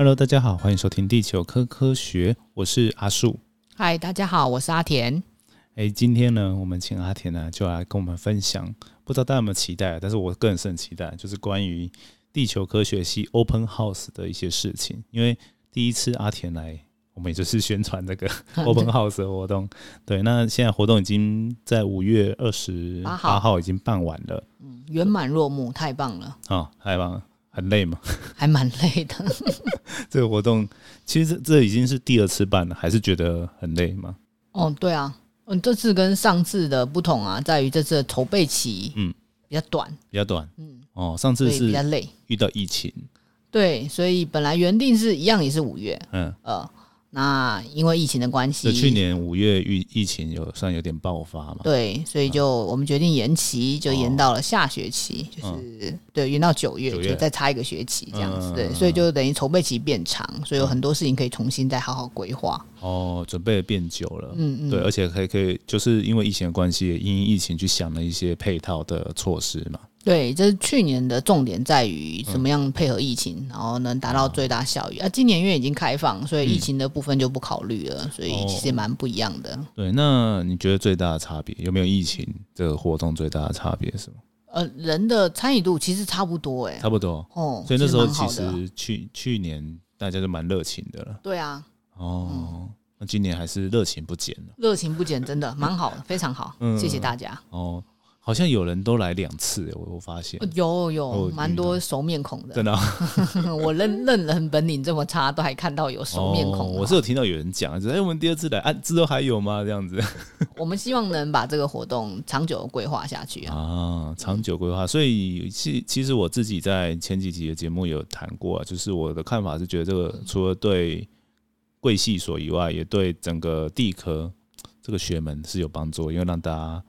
Hello，大家好，欢迎收听地球科科学，我是阿树。嗨，大家好，我是阿田。哎，今天呢，我们请阿田呢，就来跟我们分享，不知道大家有没有期待，但是我个人是很期待，就是关于地球科学系 Open House 的一些事情。因为第一次阿田来，我们也就是宣传这个 Open House 的活动。对，那现在活动已经在五月二十八号已经办完了，嗯，圆满落幕，太棒了啊，太棒了。很累吗？还蛮累的。这个活动其实这已经是第二次办了，还是觉得很累吗？哦，对啊，嗯，这次跟上次的不同啊，在于这次的筹备期嗯比较短，比较短，嗯哦，上次是比较累，遇到疫情，对，所以本来原定是一样也是五月，嗯呃。那因为疫情的关系，去年五月疫疫情有算有点爆发嘛？对，所以就我们决定延期，就延到了下学期，就是对延到九月，就再差一个学期这样子。对，所以就等于筹备期变长，所以有很多事情可以重新再好好规划。哦，准备变久了，嗯嗯，对，而且可以可以，就是因为疫情的关系，因疫情去想了一些配套的措施嘛。对，这是去年的重点在于怎么样配合疫情，然后能达到最大效益。啊，今年因为已经开放，所以疫情的部分就不考虑了，所以其实蛮不一样的。对，那你觉得最大的差别有没有疫情这个活动最大的差别是？呃，人的参与度其实差不多，哎，差不多哦。所以那时候其实去去年大家都蛮热情的了。对啊。哦，那今年还是热情不减了。热情不减，真的蛮好的，非常好。嗯谢谢大家。哦。好像有人都来两次，我我发现有有蛮多熟面孔的，真的。我认 认人本领这么差，都还看到有熟面孔。我是有听到有人讲，哎，我们第二次来，啊，之后还有吗？这样子。我们希望能把这个活动长久规划下去啊，长久规划。所以其其实我自己在前几集的节目有谈过，就是我的看法是觉得这个除了对贵系所以外，也对整个地科这个学门是有帮助，因为让大家。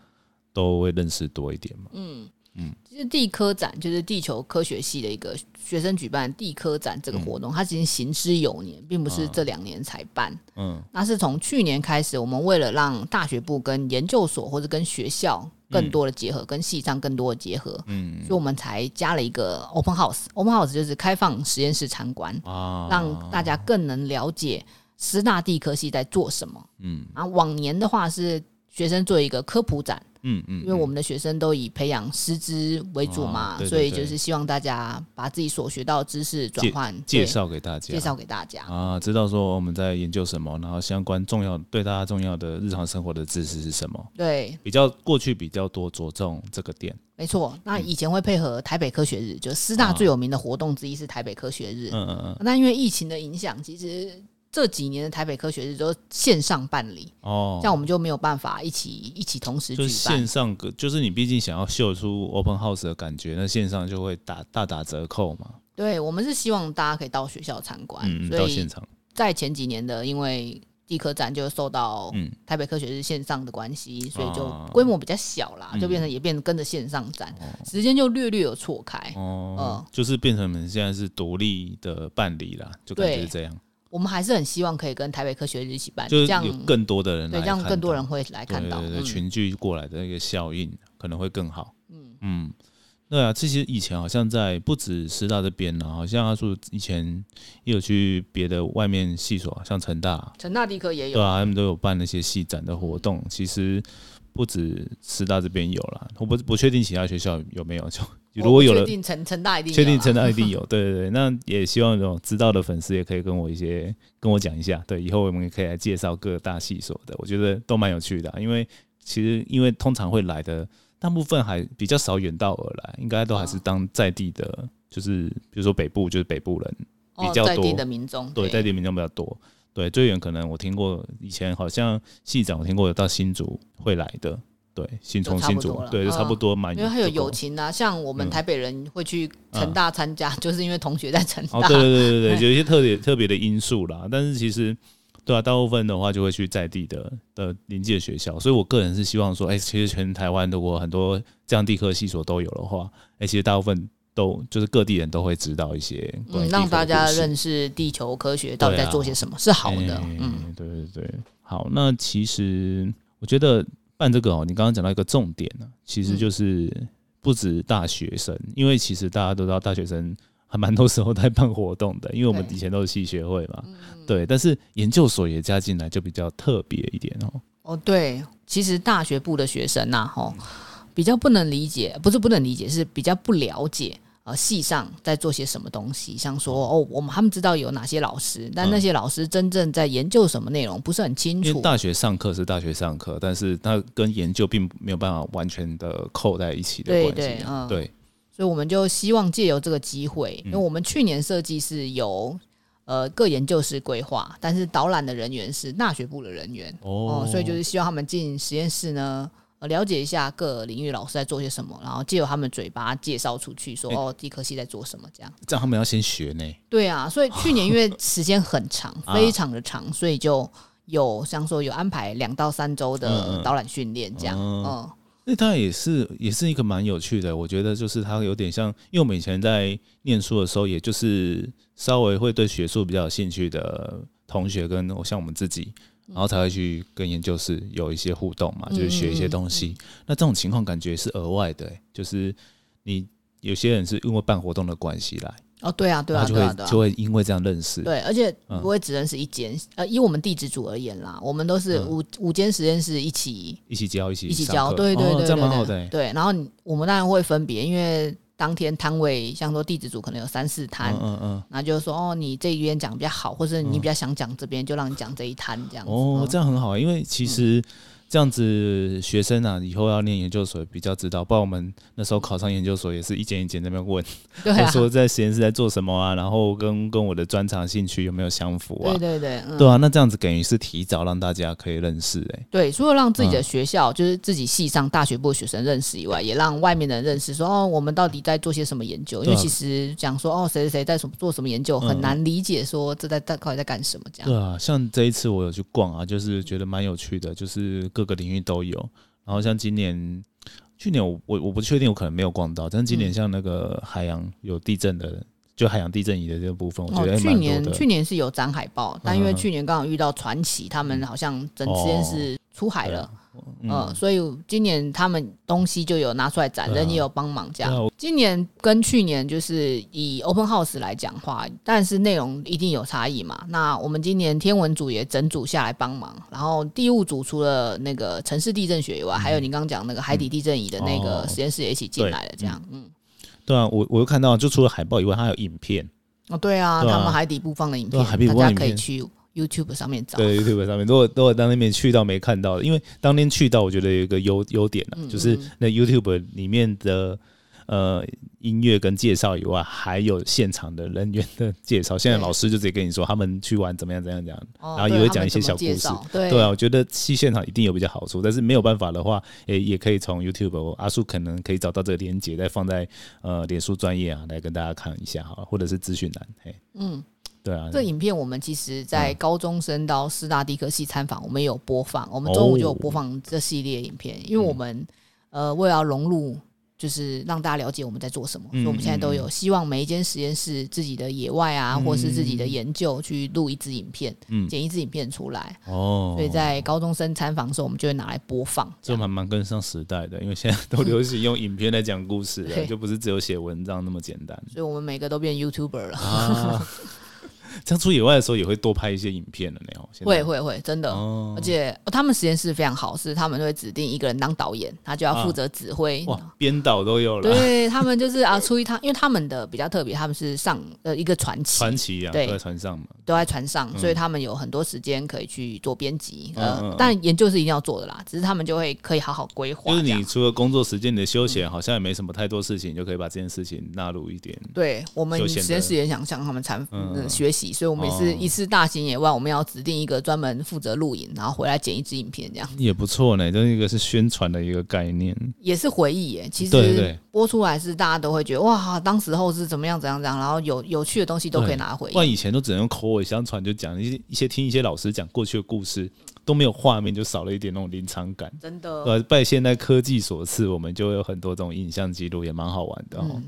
都会认识多一点嘛。嗯嗯，其实地科展就是地球科学系的一个学生举办地科展这个活动，它其实行之有年，并不是这两年才办。嗯，那是从去年开始，我们为了让大学部跟研究所或者跟学校更多的结合，跟系上更多的结合，嗯，所以我们才加了一个 open house。open house 就是开放实验室参观啊，让大家更能了解师大地科系在做什么。嗯，啊，往年的话是学生做一个科普展。嗯嗯，因为我们的学生都以培养师资为主嘛，所以就是希望大家把自己所学到知识转换介绍给大家，介绍给大家啊，知道说我们在研究什么，然后相关重要对大家重要的日常生活的知识是什么？对，比较过去比较多着重这个点，没错。那以前会配合台北科学日，就师大最有名的活动之一是台北科学日。嗯嗯嗯。那因为疫情的影响，其实。这几年的台北科学日都线上办理哦，这样我们就没有办法一起一起同时举办。线上个就是你毕竟想要秀出 open house 的感觉，那线上就会打大打折扣嘛。对，我们是希望大家可以到学校参观，到现场。在前几年的，因为地科展就受到台北科学日线上的关系，所以就规模比较小啦，就变成也变跟着线上展，时间就略略有错开。哦，就是变成我们现在是独立的办理啦，就感觉是这样。我们还是很希望可以跟台北科学日一起办，就是有更多的人对，这样更多人会来看到，群聚过来的那个效应可能会更好。嗯嗯，对啊，这些以前好像在不止师大这边呢，好像他说以前也有去别的外面系所，像成大、成大地科也有，对啊，他们都有办那些系展的活动。其实不止师大这边有了，我不不确定其他学校有没有就。如果有了，确定成成大一定，确定成大一定有，对对对，那也希望这种知道的粉丝也可以跟我一些跟我讲一下，对，以后我们也可以来介绍各大系所的，我觉得都蛮有趣的，因为其实因为通常会来的大部分还比较少远道而来，应该都还是当在地的，就是比如说北部就是北部人比较多，在地的民众，对，在地民众比较多，对，最远可能我听过以前好像系长我听过有到新竹会来的。对，新从新竹，对，就差不多嘛。因为还有友情啊，像我们台北人会去成大参加，就是因为同学在成大。哦，对对对对对，有一些特别特别的因素啦。但是其实，对啊，大部分的话就会去在地的的临近学校。所以我个人是希望说，哎，其实全台湾如果很多这样地科系所都有的话，哎，其实大部分都就是各地人都会知道一些，嗯，让大家认识地球科学到底在做些什么，是好的。嗯，对对对，好。那其实我觉得。办这个哦，你刚刚讲到一个重点呢，其实就是不止大学生，因为其实大家都知道大学生还蛮多时候在办活动的，因为我们以前都是系学会嘛，对。但是研究所也加进来，就比较特别一点哦。哦，对，其实大学部的学生呐，吼，比较不能理解，不是不能理解，是比较不了解。呃，系上在做些什么东西？像说哦，我们他们知道有哪些老师，但那些老师真正在研究什么内容不是很清楚。因为大学上课是大学上课，但是它跟研究并没有办法完全的扣在一起的关系。对对，嗯，对。所以我们就希望借由这个机会，因为我们去年设计是由呃各研究室规划，但是导览的人员是大学部的人员哦，所以就是希望他们进实验室呢。了解一下各领域老师在做些什么，然后借由他们嘴巴介绍出去，说哦，地科系在做什么，这样。这样他们要先学呢。对啊，所以去年因为 时间很长，非常的长，所以就有像说有安排两到三周的导览训练，这样。嗯，那当然也是也是一个蛮有趣的，我觉得就是它有点像，因为我们以前在念书的时候，也就是稍微会对学术比较有兴趣的同学，跟我像我们自己。然后才会去跟研究室有一些互动嘛，就是学一些东西。那这种情况感觉是额外的，就是你有些人是因为办活动的关系来。哦，对啊，对啊，就会就会因为这样认识。对，而且不会只认识一间。呃，以我们地质组而言啦，我们都是五五间实验室一起一起教，一起一起教。对对对，这样蛮好的。对，然后我们当然会分别，因为。当天摊位，像说地址组可能有三四摊，嗯嗯，那就是说哦，你这一边讲比较好，或是你比较想讲这边，就让你讲这一摊这样子。哦，这样很好，因为其实。这样子，学生啊，以后要念研究所比较知道。不然我们那时候考上研究所，也是一间一间那边问，说在实验室在做什么啊，然后跟跟我的专长兴趣有没有相符啊？对对对，对啊。那这样子等于是提早让大家可以认识，哎，对，除了让自己的学校，就是自己系上大学部学生认识以外，也让外面的人认识，说哦，我们到底在做些什么研究？因为其实讲说哦，谁谁谁在什么做什么研究，很难理解说这在大到底在干什么这样。对啊，像这一次我有去逛啊，就是觉得蛮有趣的，就是各个领域都有。然后像今年、去年我我我不确定，我可能没有逛到。但是今年像那个海洋有地震的，就海洋地震仪的这个部分，我觉得去年去年是有展海报，但因为去年刚好遇到传奇，他们好像整实验室出海了。嗯，所以今年他们东西就有拿出来展，人也有帮忙这样。今年跟去年就是以 Open House 来讲话，但是内容一定有差异嘛。那我们今年天文组也整组下来帮忙，然后地物组除了那个城市地震学以外，还有你刚刚讲那个海底地震仪的那个实验室也一起进来了，这样。嗯，对啊，我我又看到，就除了海报以外，还有影片。哦，对啊，他们海底部放的影片，大家可以去。YouTube 上面找对 YouTube 上面，如果如果当那边去到没看到的，因为当天去到，我觉得有一个优优点呢，就是那 YouTube 里面的呃音乐跟介绍以外，还有现场的人员的介绍。现在老师就直接跟你说他们去玩怎么样怎样怎样，然后也会讲一些小故事。对啊，我觉得去现场一定有比较好处，但是没有办法的话，也也可以从 YouTube 阿叔可能可以找到这个链接，再放在呃脸书专业啊，来跟大家看一下哈，或者是资讯栏，嘿，嗯。对啊，这影片我们其实，在高中生到四大地科系参访，我们有播放，我们中午就有播放这系列影片，因为我们呃为了要融入，就是让大家了解我们在做什么，所以我们现在都有希望每一间实验室自己的野外啊，或是自己的研究去录一支影片，剪一支影片出来。哦，所以在高中生参访的时候，我们就会拿来播放，就慢慢跟上时代的，因为现在都流行用影片来讲故事了，就不是只有写文章那么简单。所以我们每个都变 YouTuber 了。这样出野外的时候也会多拍一些影片的那种，会会会，真的，而且他们实验室非常好，是他们会指定一个人当导演，他就要负责指挥，哇，编导都有了。对他们就是啊，出于他，因为他们的比较特别，他们是上呃一个传奇，传奇啊，对，在船上嘛，都在船上，所以他们有很多时间可以去做编辑，呃，但研究是一定要做的啦，只是他们就会可以好好规划。就是你除了工作时间，你的休闲好像也没什么太多事情，就可以把这件事情纳入一点。对我们实验室也想向他们参学习，所以我们也是。一次大型野外，我们要指定一个专门负责录影，然后回来剪一支影片，这样也不错呢。这一个是宣传的一个概念，也是回忆耶。其实播出来是大家都会觉得哇，当时候是怎么样怎样怎样，然后有有趣的东西都可以拿回。不然以前都只能用口耳相传，就讲一些一些听一些老师讲过去的故事，都没有画面，就少了一点那种临场感。真的，呃，拜现代科技所赐，我们就有很多这种影像记录，也蛮好玩的哦。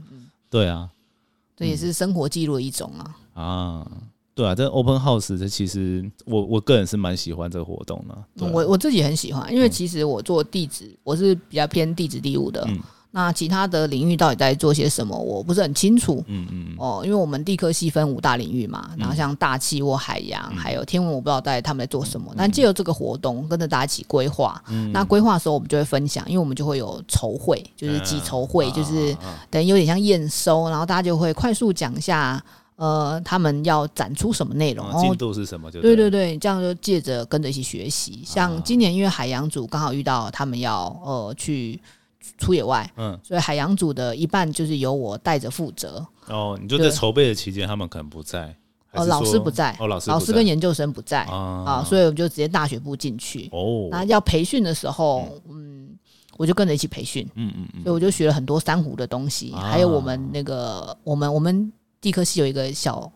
对啊，这也是生活记录的一种啊。啊。对啊，这 open house 这其实我我个人是蛮喜欢这个活动的。我我自己很喜欢，因为其实我做地址，我是比较偏地址地物的。那其他的领域到底在做些什么，我不是很清楚。嗯嗯。哦，因为我们地科细分五大领域嘛，然后像大气或海洋，还有天文，我不知道在他们在做什么。但借由这个活动，跟着大家一起规划。嗯。那规划的时候，我们就会分享，因为我们就会有筹会，就是集筹会，就是等于有点像验收，然后大家就会快速讲一下。呃，他们要展出什么内容？进度是什么就？对对对，这样就借着跟着一起学习。像今年因为海洋组刚好遇到他们要呃去出野外，嗯，所以海洋组的一半就是由我带着负责。哦，你就在筹备的期间，他们可能不在，哦，老师不在，哦，老师老师跟研究生不在啊，所以我们就直接大学部进去。哦，那要培训的时候，嗯，我就跟着一起培训，嗯嗯嗯，所以我就学了很多珊瑚的东西，还有我们那个我们我们。地科系有一个小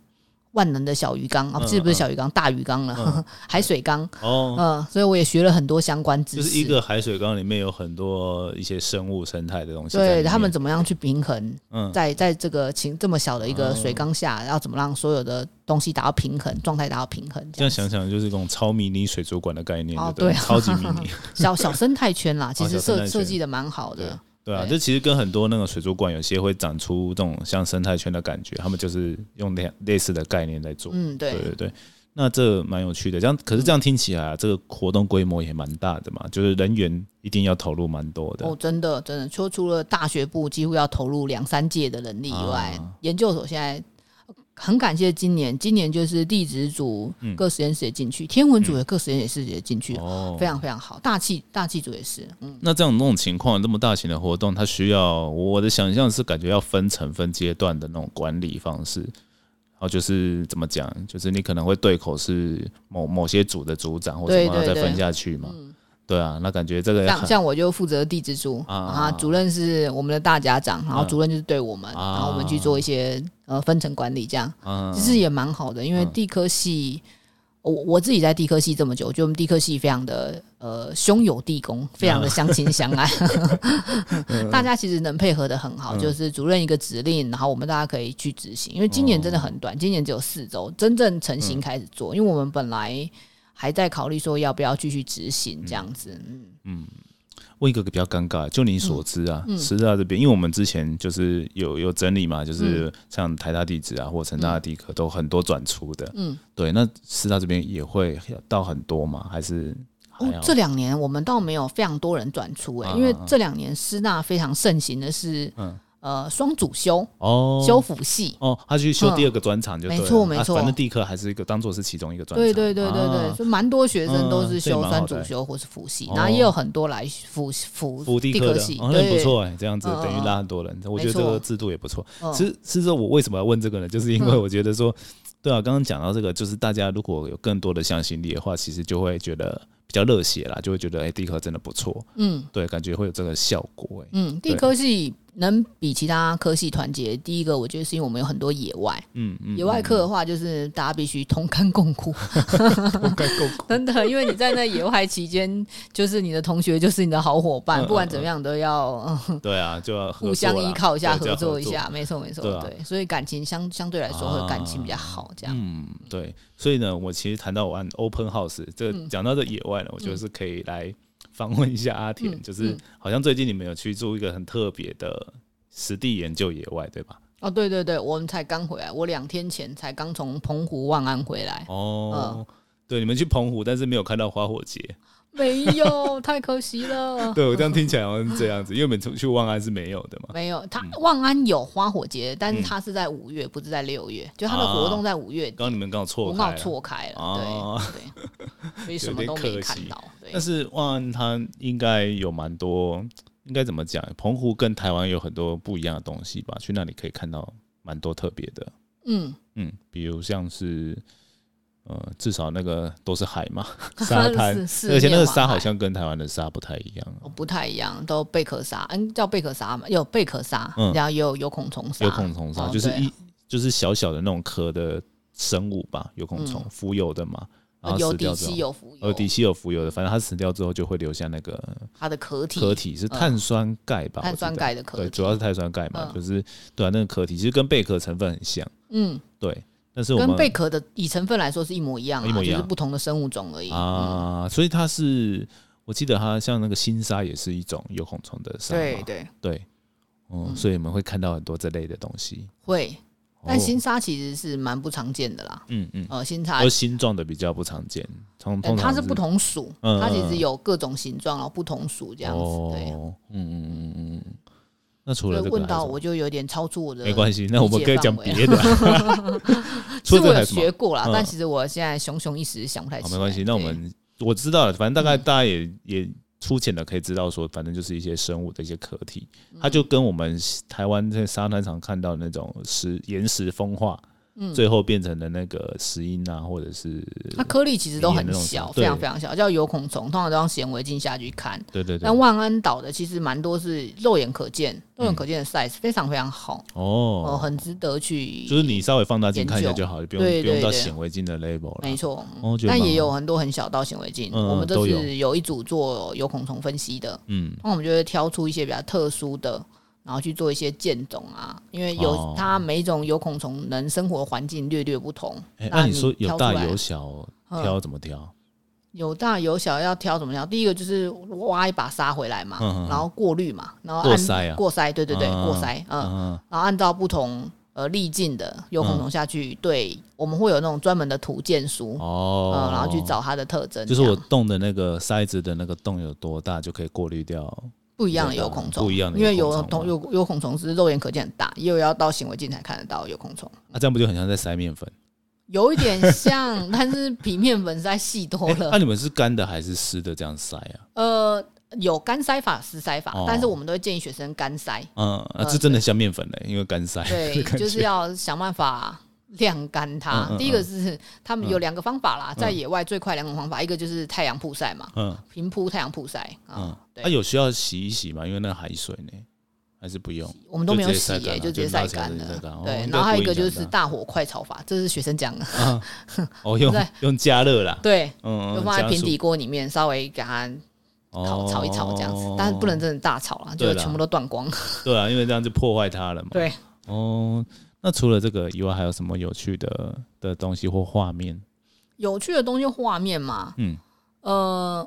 万能的小鱼缸啊，不是不是小鱼缸，大鱼缸了，海水缸。哦，嗯，所以我也学了很多相关知识。就是一个海水缸里面有很多一些生物生态的东西，对他们怎么样去平衡？嗯，在在这个情这么小的一个水缸下，要怎么让所有的东西达到平衡状态，达到平衡？这样想想就是一种超迷你水族馆的概念哦，对，超级迷你。小小生态圈啦，其实设设计的蛮好的。对啊，这其实跟很多那个水族馆有些会长出这种像生态圈的感觉，他们就是用类类似的概念在做。嗯，对对对。那这蛮有趣的，这样可是这样听起来啊，这个活动规模也蛮大的嘛，就是人员一定要投入蛮多的。哦，真的真的，除除了大学部几乎要投入两三届的人力以外，研究所现在。很感谢今年，今年就是地质组各实验室也进去，天文组的各实验室也进去，非常非常好。大气大气组也是。嗯，那这样那种情况，这么大型的活动，它需要我的想象是感觉要分层分阶段的那种管理方式，然后就是怎么讲，就是你可能会对口是某某些组的组长或什么再分下去嘛。对啊，那感觉这个像像我就负责地质组啊，主任是我们的大家长，然后主任就是对我们，然后我们去做一些呃分层管理，这样其实也蛮好的。因为地科系，我我自己在地科系这么久，我觉得我们地科系非常的呃兄友弟恭，非常的相亲相爱，大家其实能配合的很好。就是主任一个指令，然后我们大家可以去执行。因为今年真的很短，今年只有四周，真正成型开始做，因为我们本来。还在考虑说要不要继续执行这样子，嗯。嗯，问一个比较尴尬，就你所知啊，师大这边，因为我们之前就是有有整理嘛，就是像台大地址啊，或成大地科都很多转出的，嗯，对，那师大这边也会到很多吗？还是？哦，这两年我们倒没有非常多人转出哎，因为这两年师大非常盛行的是，嗯。呃，双主修哦，修辅系。哦，他去修第二个专场就没错没错，反正地科还是一个当做是其中一个专场，对对对对对，就蛮多学生都是修双主修或是辅系，然后也有很多来辅辅辅地科系，那不错哎，这样子等于拉很多人，我觉得这个制度也不错。其实，其实我为什么要问这个呢？就是因为我觉得说，对啊，刚刚讲到这个，就是大家如果有更多的向心力的话，其实就会觉得比较热血啦，就会觉得哎，地科真的不错，嗯，对，感觉会有这个效果哎，嗯，地科系。能比其他科系团结，第一个我觉得是因为我们有很多野外，嗯嗯，野外课的话就是大家必须同甘共苦，同甘共苦，真的，因为你在那野外期间，就是你的同学就是你的好伙伴，不管怎么样都要，对啊，就要互相依靠一下，合作一下，没错没错，对，所以感情相相对来说会感情比较好，这样，嗯，对，所以呢，我其实谈到玩 open house，这讲到这野外呢，我觉得是可以来。访问一下阿田，就是好像最近你们有去做一个很特别的实地研究野外，对吧？哦，对对对，我们才刚回来，我两天前才刚从澎湖万安回来。哦，对，你们去澎湖，但是没有看到花火节。没有，太可惜了。对我这样听起来好像是这样子，因为我们去万安是没有的嘛。没有，它万安有花火节，但是它是在五月，不是在六月。就它的活动在五月。刚刚你们刚好错开，刚好错开了。对对，所以什么都没看到。但是万安它应该有蛮多，应该怎么讲？澎湖跟台湾有很多不一样的东西吧？去那里可以看到蛮多特别的。嗯嗯，比如像是。呃，至少那个都是海嘛，沙滩，而且那个沙好像跟台湾的沙不太一样，哦不太一样，都贝壳沙，嗯，叫贝壳沙嘛，有贝壳沙，然后有有孔虫沙，有孔虫沙，就是一就是小小的那种壳的生物吧，有孔虫浮游的嘛，然后死掉之后，有浮游，呃，底栖有浮游的，反正它死掉之后就会留下那个它的壳体，壳体是碳酸钙吧，碳酸钙的壳，对，主要是碳酸钙嘛，就是对啊，那个壳体其实跟贝壳成分很像，嗯，对。但是跟贝壳的以成分来说是一模一样，一模一样，就是不同的生物种而已啊。所以它是，我记得它像那个新沙也是一种有孔虫的沙，对对对哦，所以我们会看到很多这类的东西。会，但新沙其实是蛮不常见的啦。嗯嗯，呃，新沙而形状的比较不常见，从它是不同属，它其实有各种形状，然后不同属这样子。对，嗯嗯嗯嗯。那除了问到我就有点超出我的，没关系，那我们可以讲别的。其实我有学过啦，但其实我现在熊熊一时想不太起来。没关系，那我们我知道了，反正大概大家也也粗浅的可以知道说，反正就是一些生物的一些壳体，它就跟我们台湾在沙滩上看到那种石岩石风化。最后变成了那个石英啊，或者是它颗粒其实都很小，非常非常小，叫有孔虫，通常都用显微镜下去看。对对对。但万安岛的其实蛮多是肉眼可见，肉眼可见的 size 非常非常好哦，很值得去。就是你稍微放大镜看一下就好，不用不用到显微镜的 level 了。没错，但也有很多很小到显微镜，我们这是有一组做有孔虫分析的。嗯，那我们就会挑出一些比较特殊的。然后去做一些建种啊，因为有它每一种有孔虫能生活环境略略不同。那你说有大有小，挑怎么挑？有大有小要挑怎么挑？第一个就是挖一把沙回来嘛，然后过滤嘛，然后过筛啊，过筛，对对对，过筛，嗯，然后按照不同呃粒径的有孔虫下去，对，我们会有那种专门的图鉴书哦，然后去找它的特征。就是我洞的那个筛子的那个洞有多大，就可以过滤掉。不一样的有孔虫，不一样的，因为有同有有孔虫是肉眼可见很大，也有要到显微镜才看得到有孔虫。那这样不就很像在筛面粉？有一点像，但是比面粉再细多了。那 你们是干的还是湿的这样筛啊？呃，有干筛法、湿筛法，但是我们都会建议学生干筛。嗯，这真的像面粉嘞，因为干筛。对，就是要想办法。晾干它，第一个是他们有两个方法啦，在野外最快两种方法，一个就是太阳曝晒嘛，平铺太阳曝晒啊。它有需要洗一洗吗？因为那海水呢，还是不用？我们都没有洗，就直接晒干了。对，然后还有一个就是大火快炒法，这是学生讲的。哦，用 用加热啦。对，嗯，就放在平底锅里面，稍微给它炒炒一炒这样子，但是不能真的大炒了，就全部都断光。对啊，因为这样就破坏它了嘛。对，哦。那除了这个以外，还有什么有趣的的东西或画面？有趣的东西画面嘛？嗯，呃，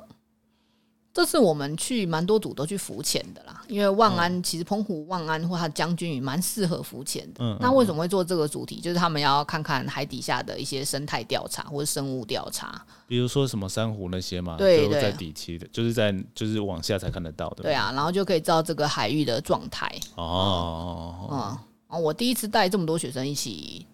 这次我们去蛮多组都去浮潜的啦，因为万安其实澎湖万安或它将军屿蛮适合浮潜的。嗯，那为什么会做这个主题？就是他们要看看海底下的一些生态调查或者生物调查，比如说什么珊瑚那些嘛，对对，在底栖的，就是在就是往下才看得到的。对啊，然后就可以知道这个海域的状态。哦，嗯。哦，我第一次带这么多学生一起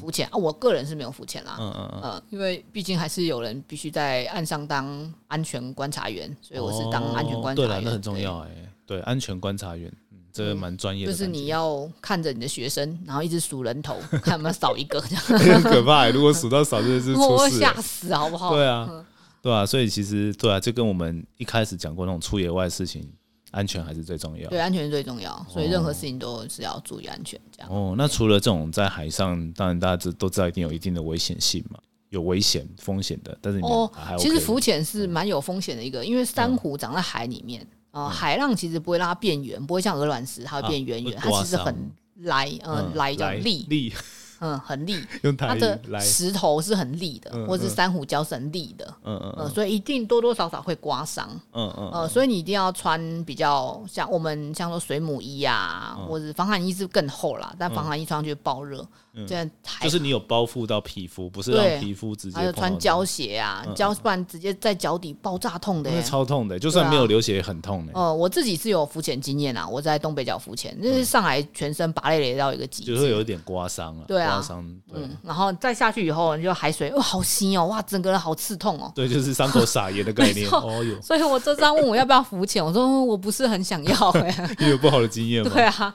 浮潜啊！我个人是没有浮潜啦，嗯嗯嗯，因为毕竟还是有人必须在岸上当安全观察员，所以我是当安全观察员。对了，那很重要哎，对，安全观察员，这个蛮专业的。就是你要看着你的学生，然后一直数人头，看有没有少一个，这样 很可怕。如果数到少，真的是 我会吓死，好不好？对啊，对啊，所以其实对啊，就跟我们一开始讲过那种出野外的事情。安全还是最重要。对，安全是最重要，所以任何事情都是要注意安全。这样。哦，那除了这种在海上，当然大家知都知道一定有一定的危险性嘛，有危险风险的。但是哦，其实浮潜是蛮有风险的一个，因为珊瑚长在海里面啊，海浪其实不会让它变圆，不会像鹅卵石它会变圆圆，它其实很来，嗯，来叫力。嗯，很利，它的石头是很利的，或者是珊瑚礁是很利的，嗯嗯嗯，所以一定多多少少会刮伤，嗯嗯，呃，所以你一定要穿比较像我们像说水母衣啊，或者防寒衣是更厚啦，但防寒衣穿上去爆热。这样就是你有包覆到皮肤，不是让皮肤直接。还有穿胶鞋啊，胶不然直接在脚底爆炸痛的，超痛的，就算没有流血也很痛的。哦，我自己是有浮潜经验啊，我在东北角浮潜，那是上来全身拔累累到一个极致，就是有一点刮伤啊。对啊，刮伤。嗯，然后再下去以后，你就海水哇，好腥哦，哇，整个人好刺痛哦。对，就是伤口撒盐的概念。哦哟，所以我这张问我要不要浮潜，我说我不是很想要哎，你有不好的经验吗？对啊。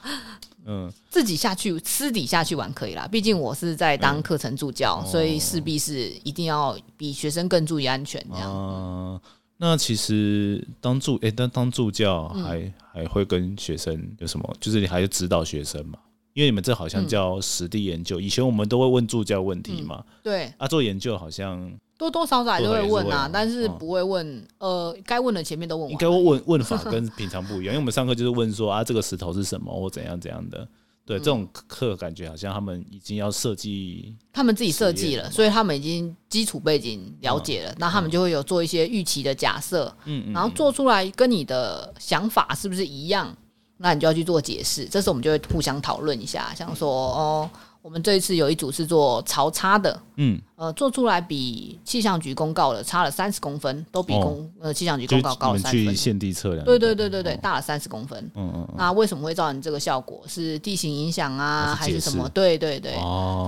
嗯，自己下去私底下去玩可以啦，毕竟我是在当课程助教，所以势必是一定要比学生更注意安全这样。嗯那其实当助诶，当当助教还还会跟学生有什么？就是你还要指导学生嘛？因为你们这好像叫实地研究，以前我们都会问助教问题嘛。对啊，做研究好像。多多少少还是会问啊，但是不会问，呃，该问的前面都问。应该问问法跟平常不一样，因为我们上课就是问说啊，这个石头是什么或怎样怎样的。对，这种课感觉好像他们已经要设计，他们自己设计了，所以他们已经基础背景了解了，那他们就会有做一些预期的假设，嗯，然后做出来跟你的想法是不是一样？那你就要去做解释。这时候我们就会互相讨论一下，像说哦。我们这一次有一组是做潮差的，嗯，呃，做出来比气象局公告的差了三十公分，都比公呃气象局公告高了三分。现地测量，对对对对对，大了三十公分。嗯嗯。那为什么会造成这个效果？是地形影响啊，还是什么？对对对，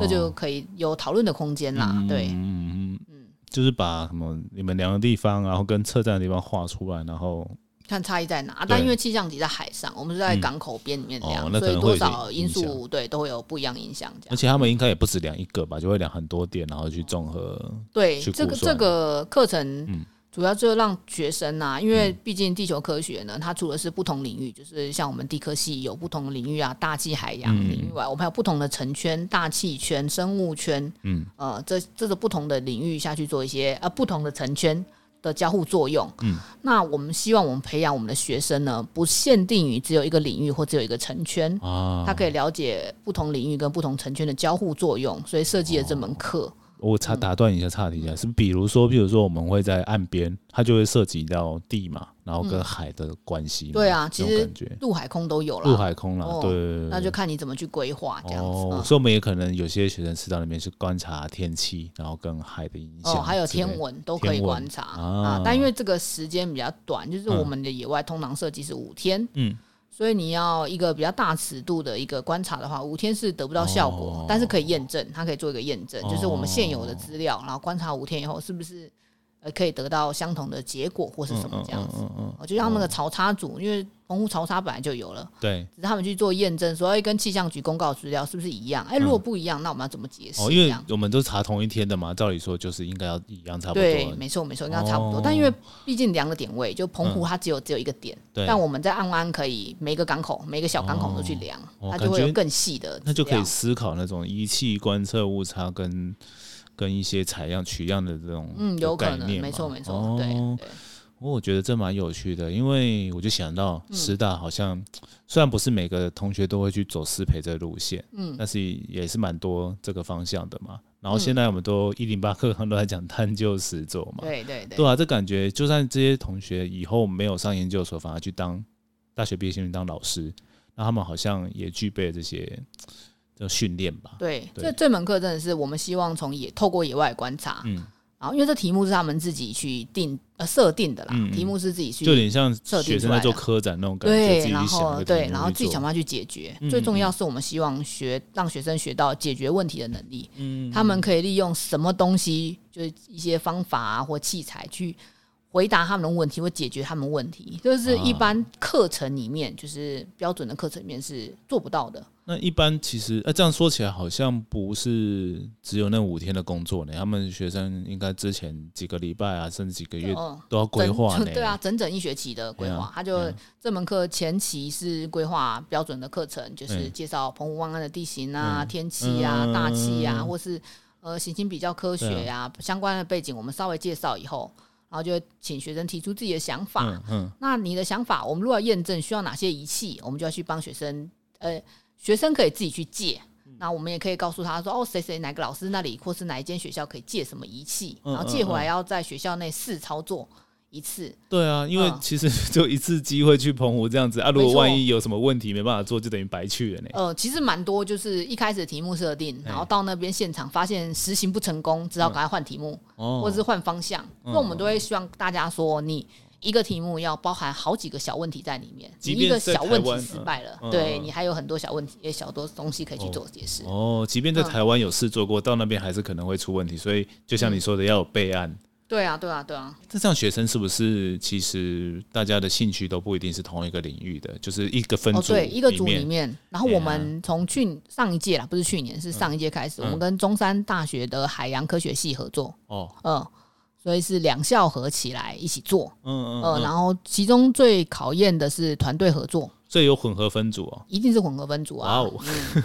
这就可以有讨论的空间啦。对，嗯嗯嗯，就是把什么你们量的地方，然后跟测站的地方画出来，然后。看差异在哪，但因为气象局在海上，我们是在港口边里面量，所以多少因素对都会有不一样影响。而且他们应该也不止量一个吧，就会量很多点，然后去综合。对，这个这个课程主要就是让学生啊，因为毕竟地球科学呢，它除了是不同领域，就是像我们地科系有不同的领域啊，大气、海洋领域外，我们还有不同的成圈、大气圈、生物圈，嗯，呃，这这个不同的领域下去做一些呃不同的成圈。的交互作用，嗯，那我们希望我们培养我们的学生呢，不限定于只有一个领域或只有一个成圈啊，他可以了解不同领域跟不同成圈的交互作用，所以设计了这门课。我插打断一下，插题一下，是比如说，比如说我们会在岸边，它就会涉及到地嘛，然后跟海的关系。对啊，其实陆海空都有了。陆海空了，对。那就看你怎么去规划这样子。所以我们也可能有些学生是到那边去观察天气，然后跟海的影响。哦，还有天文都可以观察啊。但因为这个时间比较短，就是我们的野外通常设计是五天。嗯。所以你要一个比较大尺度的一个观察的话，五天是得不到效果，但是可以验证，它可以做一个验证，就是我们现有的资料，然后观察五天以后是不是。呃，可以得到相同的结果或是什么这样子，就像那个潮差组，因为澎湖潮差本来就有了，对，只是他们去做验证，说跟气象局公告资料是不是一样？哎，如果不一样，那我们要怎么解释？哦，因为我们都查同一天的嘛，照理说就是应该要一样差不多。对，没错没错，应该差不多。但因为毕竟量的点位，就澎湖它只有只有一个点，但我们在岸湾可以每个港口每个小港口都去量，它就会有更细的，那就可以思考那种仪器观测误差跟。跟一些采样取样的这种嗯，有可能，没错没错，对对。我觉得这蛮有趣的，因为我就想到师大好像虽然不是每个同学都会去走师培这路线，嗯，但是也是蛮多这个方向的嘛。然后现在我们都一零八课堂都在讲探究实做嘛，对对对，对啊，这感觉就算这些同学以后没有上研究所，反而去当大学毕业生当老师，那他们好像也具备这些。的训练吧，对，这这门课真的是我们希望从野透过野外观察，嗯，然后因为这题目是他们自己去定呃设定的啦，题目是自己去，就有点像学生在做科展那种感觉，对，然后对，然后自己想办法去解决。最重要是我们希望学让学生学到解决问题的能力，嗯，他们可以利用什么东西，就是一些方法啊或器材去。回答他们的问题，或解决他们问题，就是一般课程里面，就是标准的课程里面是做不到的。那一般其实，呃，这样说起来好像不是只有那五天的工作呢。他们学生应该之前几个礼拜啊，甚至几个月都要规划呢。对啊，整整一学期的规划。他就这门课前期是规划标准的课程，就是介绍澎湖湾岸的地形啊、天气啊、大气啊，或是呃行星比较科学呀相关的背景，我们稍微介绍以后。然后就请学生提出自己的想法。嗯，那你的想法，我们如果要验证需要哪些仪器，我们就要去帮学生。呃，学生可以自己去借。那我们也可以告诉他说：“哦，谁谁哪个老师那里，或是哪一间学校可以借什么仪器，然后借回来要在学校内试操作。”一次，对啊，因为其实 就一次机会去澎湖这样子啊，如果万一有什么问题没办法做，就等于白去了呢。呃，其实蛮多，就是一开始题目设定，然后到那边现场发现实行不成功，只好赶快换题目，或者是换方向。那我们都会希望大家说，你一个题目要包含好几个小问题在里面，你一个小问题失败了，对你还有很多小问题，也小多东西可以去做解释。哦，即便在台湾有事做过，到那边还是可能会出问题，所以就像你说的，要有备案。对啊，对啊，对啊。这样学生是不是其实大家的兴趣都不一定是同一个领域的，就是一个分组，对，一个组里面。然后我们从去上一届啦，不是去年，是上一届开始，我们跟中山大学的海洋科学系合作。哦，嗯，所以是两校合起来一起做。嗯嗯。呃，然后其中最考验的是团队合作。所以有混合分组哦，一定是混合分组啊。哦，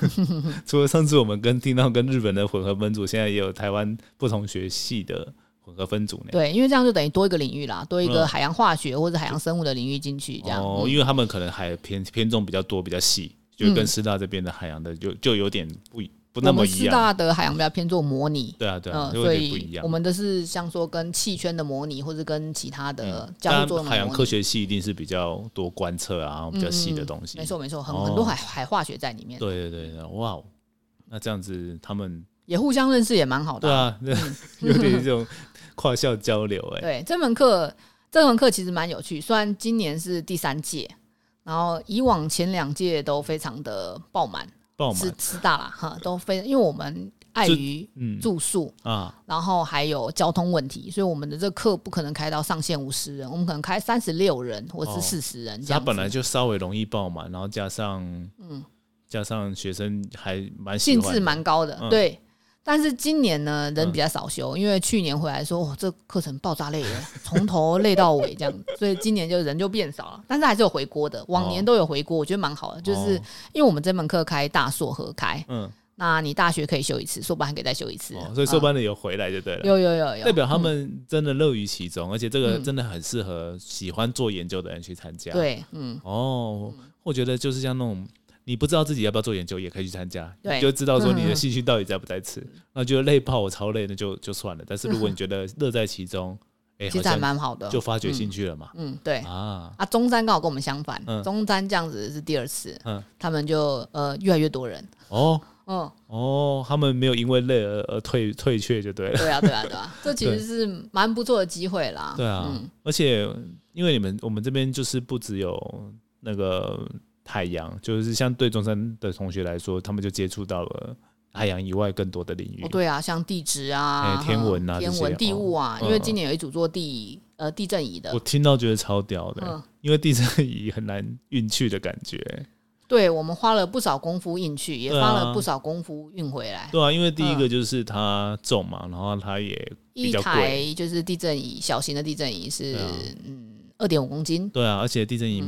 除了上次我们跟听到跟日本的混合分组，现在也有台湾不同学系的。混合分组呢？对，因为这样就等于多一个领域啦，多一个海洋化学或者海洋生物的领域进去，这样。哦，因为他们可能还偏偏重比较多，比较细，就跟师大这边的海洋的就就有点不不那么一样。师大的海洋比较偏做模拟，对啊对啊，所以我们的是像说跟气圈的模拟，或者跟其他的加入做海洋科学系一定是比较多观测啊，比较细的东西。没错没错，很很多海海化学在里面。对对对，哇，那这样子他们也互相认识也蛮好的。对啊，有点这种跨校交流哎。对，这门课这门课其实蛮有趣，虽然今年是第三届。然后以往前两届都非常的爆满，爆满是吃大了哈，都非因为我们碍于住宿啊，然后还有交通问题，所以我们的这课不可能开到上限五十人，我们可能开三十六人或是四十人这样。它本来就稍微容易爆满，然后加上嗯，加上学生还蛮兴致蛮高的，对。但是今年呢，人比较少修，因为去年回来说，哇，这课程爆炸累了，从头累到尾这样，所以今年就人就变少了。但是还是有回锅的，往年都有回锅，我觉得蛮好的。就是因为我们这门课开大硕合开，嗯，那你大学可以修一次，硕班还可以再修一次，所以硕班的有回来就对了。有有有有，代表他们真的乐于其中，而且这个真的很适合喜欢做研究的人去参加。对，嗯，哦，我觉得就是像那种。你不知道自己要不要做研究，也可以去参加，就知道说你的兴趣到底在不在此。那觉得累爆我超累，那就就算了。但是如果你觉得乐在其中，哎，其实还蛮好的，就发掘兴趣了嘛。嗯，对啊啊，中山刚好跟我们相反，中山这样子是第二次，嗯，他们就呃越来越多人哦，嗯哦，他们没有因为累而而退退却就对了。对啊，对啊，对啊，这其实是蛮不错的机会啦。对啊，而且因为你们我们这边就是不只有那个。海洋就是像对中山的同学来说，他们就接触到了海洋以外更多的领域。哦，对啊，像地质啊、天文啊、天文地物啊，因为今年有一组做地呃地震仪的，我听到觉得超屌的，因为地震仪很难运去的感觉。对，我们花了不少功夫运去，也花了不少功夫运回来。对啊，因为第一个就是它重嘛，然后它也一台就是地震仪，小型的地震仪是嗯二点五公斤。对啊，而且地震仪。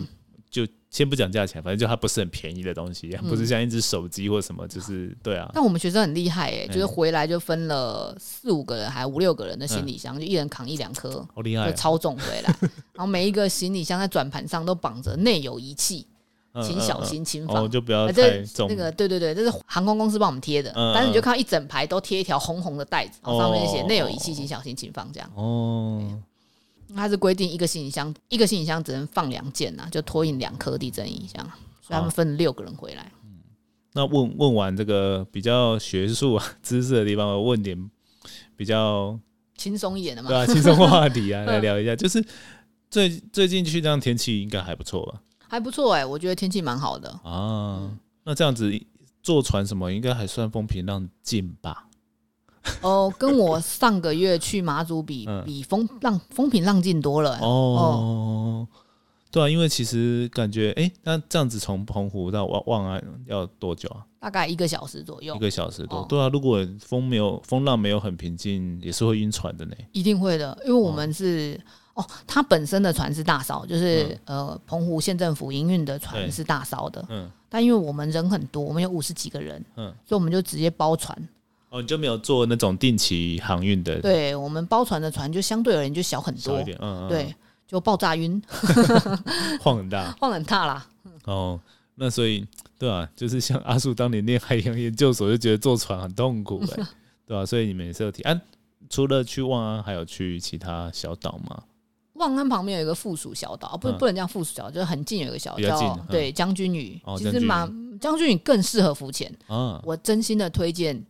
就先不讲价钱，反正就它不是很便宜的东西，不是像一只手机或什么，就是对啊。但我们学生很厉害哎，就是回来就分了四五个人，还五六个人的行李箱，就一人扛一两颗，好厉害，超重回来。然后每一个行李箱在转盘上都绑着内有仪器，请小心轻放，就不要太重。那个对对对，这是航空公司帮我们贴的，但是你就看到一整排都贴一条红红的带子，上面写内有仪器，请小心轻放这样。哦。它是规定一个行李箱，一个行李箱只能放两件呐，就托运两颗地震仪箱，所以他们分六个人回来。嗯，那问问完这个比较学术啊知识的地方，我问点比较轻松一点的嘛？对啊，轻松话题啊，来聊一下。就是最最近去这样天气应该还不错吧？还不错哎，我觉得天气蛮好的啊。那这样子坐船什么，应该还算风平浪静吧？哦，跟我上个月去马祖比比风浪风平浪静多了哦。对啊，因为其实感觉哎，那这样子从澎湖到望望安要多久啊？大概一个小时左右。一个小时多，对啊。如果风没有风浪没有很平静，也是会晕船的呢。一定会的，因为我们是哦，它本身的船是大烧，就是呃，澎湖县政府营运的船是大烧的。嗯。但因为我们人很多，我们有五十几个人，嗯，所以我们就直接包船。哦，你就没有做那种定期航运的？对我们包船的船就相对而言就小很多，一点，嗯，对，就爆炸晕，晃很大，晃很大啦。哦，那所以对啊，就是像阿树当年念海洋研究所，就觉得坐船很痛苦，哎，对吧？所以你们也是有提啊，除了去望安，还有去其他小岛吗？望安旁边有一个附属小岛，不不能叫附属小岛，就是很近有一个小岛，对，将军屿，其实蛮将军屿更适合浮潜啊，我真心的推荐。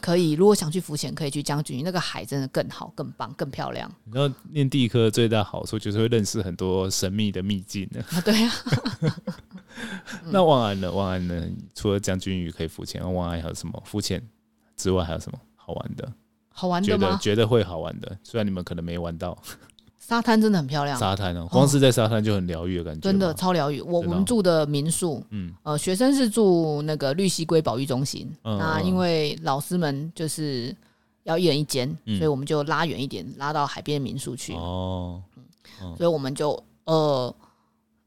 可以，如果想去浮潜，可以去将军那个海真的更好、更棒、更漂亮。然后念地科最大好处就是会认识很多神秘的秘境呢。啊，对呀。那望安呢？望安呢？除了将军屿可以浮潜，望安还有什么浮潜之外还有什么好玩的？好玩的吗？觉得会好玩的，虽然你们可能没玩到。沙滩真的很漂亮，沙滩哦，光是在沙滩就很疗愈的感觉，真的超疗愈。我我们住的民宿，嗯，呃，学生是住那个绿溪龟保育中心，那因为老师们就是要一人一间，所以我们就拉远一点，拉到海边民宿去。哦，所以我们就呃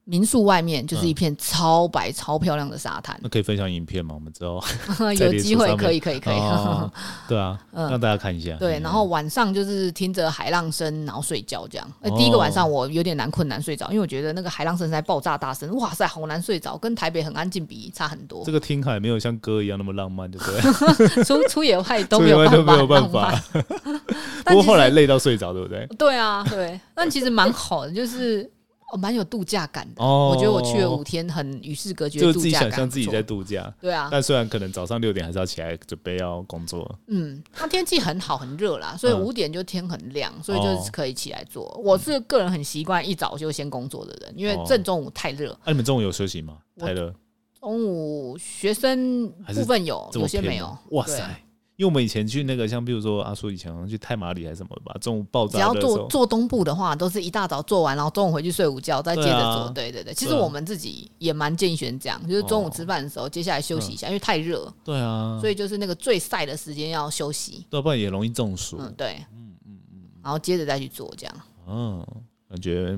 民宿外面就是一片超白、超漂亮的沙滩。那可以分享影片吗？我们知道 有机会可以，可以，可以。对啊，让大家看一下。对，然后晚上就是听着海浪声，然后睡觉这样。第一个晚上我有点难困难睡着，因为我觉得那个海浪声在爆炸大声，哇塞，好难睡着，跟台北很安静比差很多。这个听海没有像歌一样那么浪漫，对不对？出出野外都没有办法。不过后来累到睡着，对不对？对啊，对。但其实蛮好的，就是。哦，蛮有度假感的。哦，我觉得我去了五天，很与世隔绝，就自己想象自己在度假。对啊，但虽然可能早上六点还是要起来准备要工作。嗯，那天气很好，很热啦，所以五点就天很亮，所以就是可以起来做。我是个人很习惯一早就先工作的人，因为正中午太热。那你们中午有休息吗？太热。中午学生部分有，有些没有。哇塞。因为我们以前去那个，像比如说阿叔以前好像去太马里还是什么吧，中午爆炸。只要做做东部的话，都是一大早做完，然后中午回去睡午觉，再接着做。对对对，其实我们自己也蛮建议学生这样，就是中午吃饭的时候，接下来休息一下，因为太热。对啊。所以就是那个最晒的时间要休息。要，不然也容易中暑。嗯，对。嗯嗯嗯。然后接着再去做这样。嗯，感觉。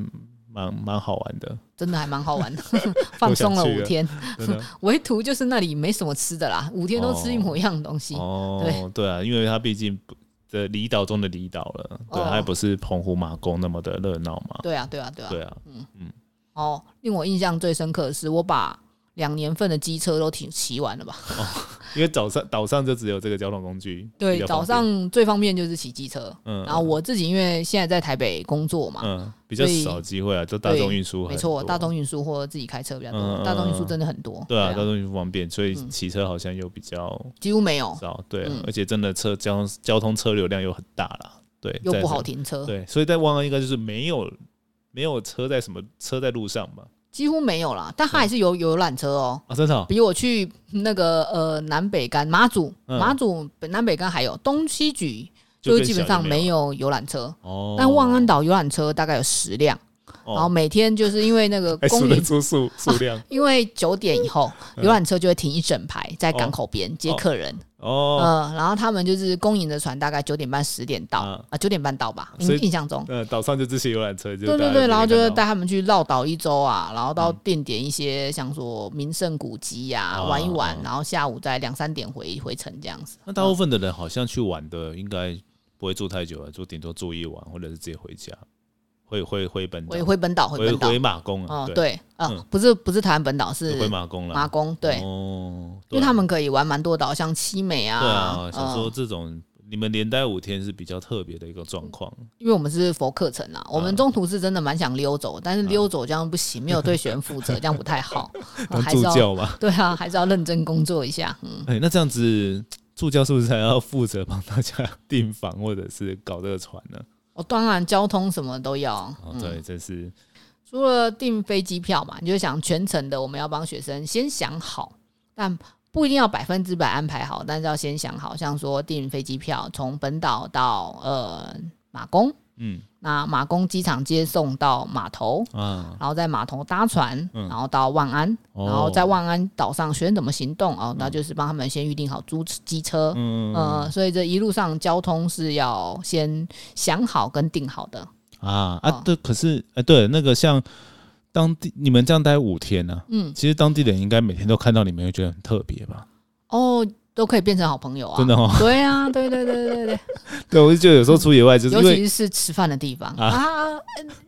蛮蛮好玩的，真的还蛮好玩的，放松了五天。唯独就是那里没什么吃的啦，五天都吃一模一样的东西。哦，对对啊，因为它毕竟的离岛中的离岛了，对，它也不是澎湖马公那么的热闹嘛。对啊，对啊，对啊，对啊，嗯嗯。哦，令我印象最深刻的是，我把。两年份的机车都挺骑完了吧？哦，因为早上岛上就只有这个交通工具。对，早上最方便就是骑机车。嗯，然后我自己因为现在在台北工作嘛，嗯，比较少机会啊，就大众运输。没错，大众运输或者自己开车比较多。大众运输真的很多。对啊，大众运输方便，所以骑车好像又比较几乎没有。少对，而且真的车交通交通车流量又很大了，对，又不好停车。对，所以在万安应该就是没有没有车在什么车在路上嘛。几乎没有了，但他还是有有缆车哦。啊，真的，比我去那个呃南北干马祖，马祖南北干还有东西局，就基本上没有游览车。哦，但万安岛游览车大概有十辆。然后每天就是因为那个公里数数 数量，因为九点以后游览车就会停一整排在港口边接客人。哦，嗯，然后他们就是公营的船，大概九点半十点到啊，九点半到吧，印印象中。呃，岛上就这些游览车，对对对，然后就是带他们去绕岛一周啊，然后到定点一些像说名胜古迹呀玩一玩，然后下午在两三点回回程这样子。那大部分的人好像去玩的应该不会住太久啊，就顶多住一晚，或者是直接回家。回回回本回回本岛回回马公啊，对，嗯，不是不是台湾本岛是回马公了，马公对，哦，因为他们可以玩蛮多岛，像七美啊，对啊，想说这种你们连待五天是比较特别的一个状况，因为我们是佛课程啊，我们中途是真的蛮想溜走，但是溜走这样不行，没有对学员负责，这样不太好，助教嘛，对啊，还是要认真工作一下，嗯，哎，那这样子助教是不是还要负责帮大家 订房或者是搞这个船呢？我当然交通什么都要。哦，对，这是除了订飞机票嘛，你就想全程的，我们要帮学生先想好，但不一定要百分之百安排好，但是要先想好，像说订飞机票从本岛到呃马公。嗯，那马公机场接送到码头，嗯，然后在码头搭船，嗯。然后到万安，然后在万安岛上学生怎么行动哦，那就是帮他们先预定好租机车，嗯嗯，所以这一路上交通是要先想好跟定好的。啊啊，对，可是哎，对，那个像当地你们这样待五天呢，嗯，其实当地人应该每天都看到你们，会觉得很特别吧？哦。都可以变成好朋友啊！真的哦，对啊，对对对对对，对，我就觉得有时候出野外就是，尤其是吃饭的地方。啊，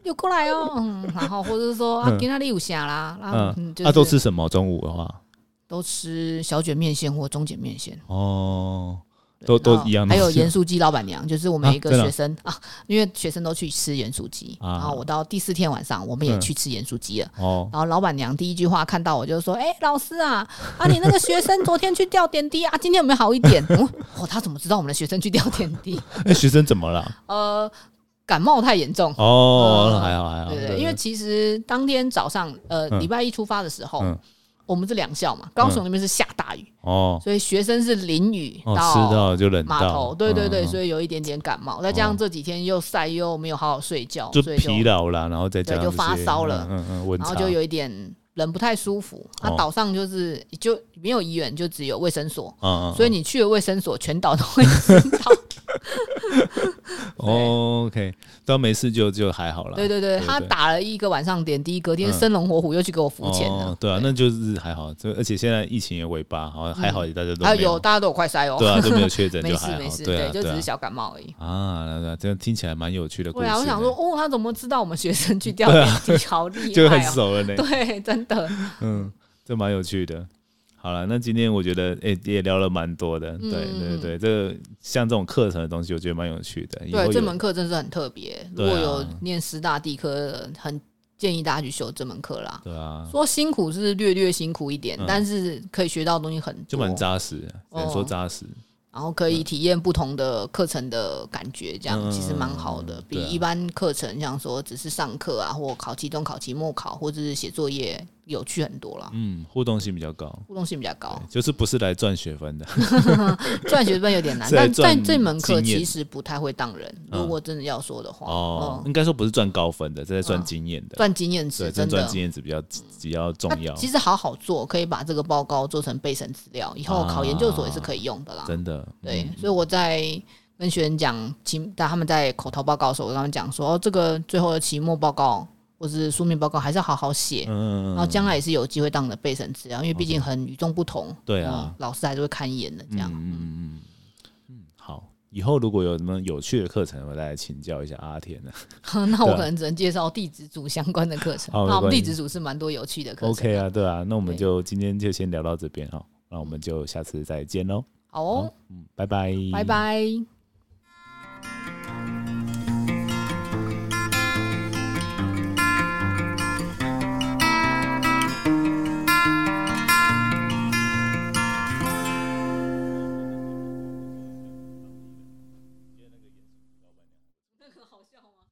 又过来哦，嗯然后或者是说 啊，给那你有虾啦，然后嗯，他都吃什么？中午的话，都吃小卷面线或中卷面线。哦。都都一样，还有盐酥鸡老板娘，就是我们一个学生啊，因为学生都去吃盐酥鸡，然后我到第四天晚上，我们也去吃盐酥鸡了。哦，然后老板娘第一句话看到我就说：“哎，老师啊，啊，你那个学生昨天去吊点滴啊，今天有没有好一点？”哦，他怎么知道我们的学生去吊点滴？那学生怎么了？呃，感冒太严重。哦，还好还好。对对，因为其实当天早上，呃，礼拜一出发的时候。我们是两校嘛，高雄那边是下大雨哦，所以学生是淋雨到就冷码头，对对对，所以有一点点感冒，再加上这几天又晒又没有好好睡觉，就疲劳了，然后再加上就发烧了，嗯嗯，然后就有一点人不太舒服。他岛上就是就没有医院，就只有卫生所，所以你去了卫生所，全岛都会 知道。OK，都没事就就还好了。对对对，他打了一个晚上点滴，隔天生龙活虎又去给我付钱了。对啊，那就是还好。这而且现在疫情也尾巴，好还好，大家都还有大家都有快筛哦。对啊，都没有确诊，没事没事，对，就只是小感冒而已。啊，这样听起来蛮有趣的。对啊，我想说，哦，他怎么知道我们学生去 吊点滴？好厉害，就很熟了呢。对，真的。嗯，这蛮有趣的。好了，那今天我觉得诶也聊了蛮多的，对对对，这个像这种课程的东西，我觉得蛮有趣的。对，这门课真是很特别。如果有念师大地科的，很建议大家去修这门课啦。对啊，说辛苦是略略辛苦一点，但是可以学到东西很多，就蛮扎实，只能说扎实。然后可以体验不同的课程的感觉，这样其实蛮好的，比一般课程像说只是上课啊，或考期中考、期末考，或者是写作业。有趣很多了，嗯，互动性比较高，互动性比较高，就是不是来赚学分的，赚学分有点难，但但这门课其实不太会当人。如果真的要说的话，哦，应该说不是赚高分的，这是赚经验的，赚经验值，真的。赚经验值比较比较重要。其实好好做，可以把这个报告做成备审资料，以后考研究所也是可以用的啦。真的，对，所以我在跟学生讲，期在他们在口头报告的时候，我跟他们讲说，哦，这个最后的期末报告。或是书面报告还是要好好写，嗯然后将来也是有机会当你的备审资料，因为毕竟很与众不同。对啊，老师还是会看一眼的。这样，嗯嗯嗯嗯，好，以后如果有什么有趣的课程，我再来请教一下阿田呢。那我可能只能介绍地址组相关的课程。那我们地址组是蛮多有趣的课程。OK 啊，对啊，那我们就今天就先聊到这边哈，那我们就下次再见喽。好哦，嗯，拜拜，拜拜。